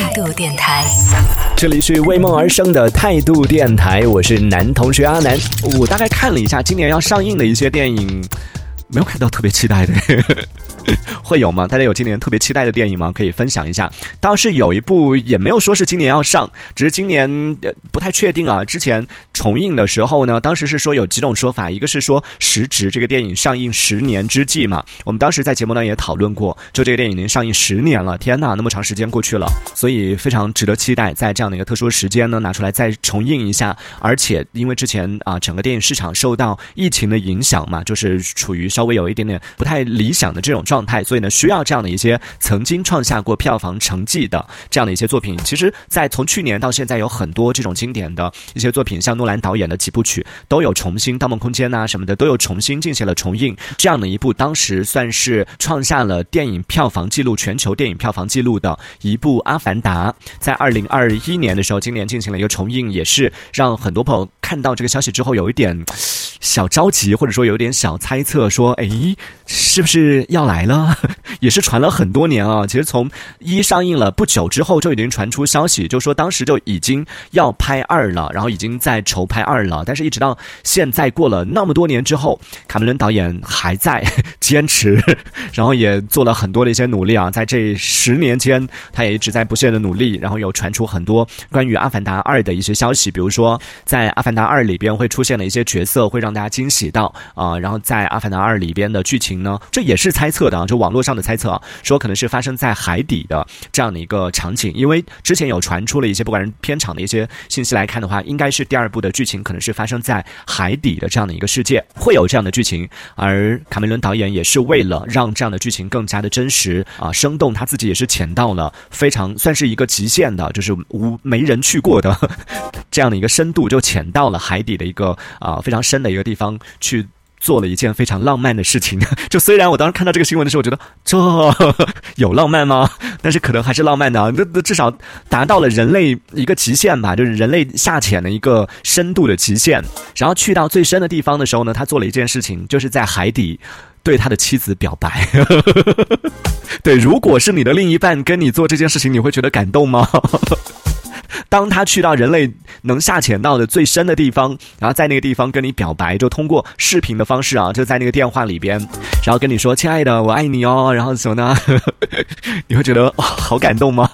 态度电台，这里是为梦而生的态度电台，我是男同学阿南。我大概看了一下今年要上映的一些电影，没有看到特别期待的。会有吗？大家有今年特别期待的电影吗？可以分享一下。倒是有一部，也没有说是今年要上，只是今年呃不太确定啊。之前重映的时候呢，当时是说有几种说法，一个是说时值这个电影上映十年之际嘛。我们当时在节目呢也讨论过，就这个电影已经上映十年了，天呐，那么长时间过去了，所以非常值得期待，在这样的一个特殊时间呢拿出来再重映一下。而且因为之前啊整个电影市场受到疫情的影响嘛，就是处于稍微有一点点不太理想的这种状。状态，所以呢，需要这样的一些曾经创下过票房成绩的这样的一些作品。其实，在从去年到现在，有很多这种经典的一些作品，像诺兰导演的几部曲都有重新《盗梦空间》呐什么的，都有重新进行了重映。这样的一部，当时算是创下了电影票房纪录、全球电影票房纪录的一部《阿凡达》，在二零二一年的时候，今年进行了一个重映，也是让很多朋友看到这个消息之后有一点小着急，或者说有点小猜测，说：“哎，是不是要来？”来了。也是传了很多年啊。其实从一上映了不久之后，就已经传出消息，就说当时就已经要拍二了，然后已经在筹拍二了。但是一直到现在过了那么多年之后，卡梅伦导演还在 坚持，然后也做了很多的一些努力啊。在这十年间，他也一直在不懈的努力，然后有传出很多关于《阿凡达二》的一些消息，比如说在《阿凡达二》里边会出现的一些角色会让大家惊喜到啊。然后在《阿凡达二》里边的剧情呢，这也是猜测的。啊，就网络上的猜测，说可能是发生在海底的这样的一个场景，因为之前有传出了一些不管是片场的一些信息来看的话，应该是第二部的剧情可能是发生在海底的这样的一个世界，会有这样的剧情。而卡梅伦导演也是为了让这样的剧情更加的真实啊生动，他自己也是潜到了非常算是一个极限的，就是无没人去过的 这样的一个深度，就潜到了海底的一个啊非常深的一个地方去。做了一件非常浪漫的事情，就虽然我当时看到这个新闻的时候，我觉得这 有浪漫吗？但是可能还是浪漫的，那那至少达到了人类一个极限吧，就是人类下潜的一个深度的极限。然后去到最深的地方的时候呢，他做了一件事情，就是在海底对他的妻子表白。对，如果是你的另一半跟你做这件事情，你会觉得感动吗？当他去到人类能下潜到的最深的地方，然后在那个地方跟你表白，就通过视频的方式啊，就在那个电话里边，然后跟你说：“亲爱的，我爱你哦。”然后什么呢？你会觉得哇，好感动吗？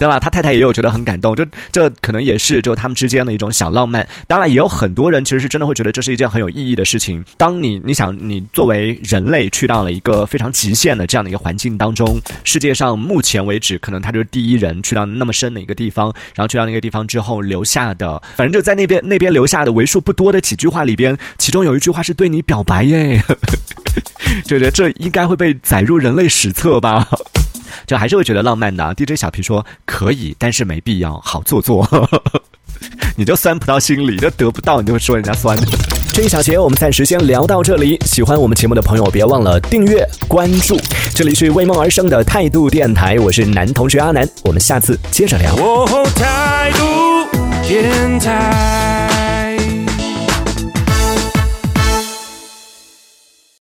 对吧？他太太也有觉得很感动，就这可能也是就他们之间的一种小浪漫。当然，也有很多人其实是真的会觉得这是一件很有意义的事情。当你你想你作为人类去到了一个非常极限的这样的一个环境当中，世界上目前为止可能他就是第一人去到那么深的一个地方，然后去到那个地方之后留下的，反正就在那边那边留下的为数不多的几句话里边，其中有一句话是对你表白耶，就觉得这应该会被载入人类史册吧。就还是会觉得浪漫的。DJ 小皮说可以，但是没必要，好做作。你就酸不到心里，就得不到，你就会说人家酸。这一小节我们暂时先聊到这里。喜欢我们节目的朋友，别忘了订阅关注。这里是为梦而生的态度电台，我是男同学阿南，我们下次接着聊。态度电台。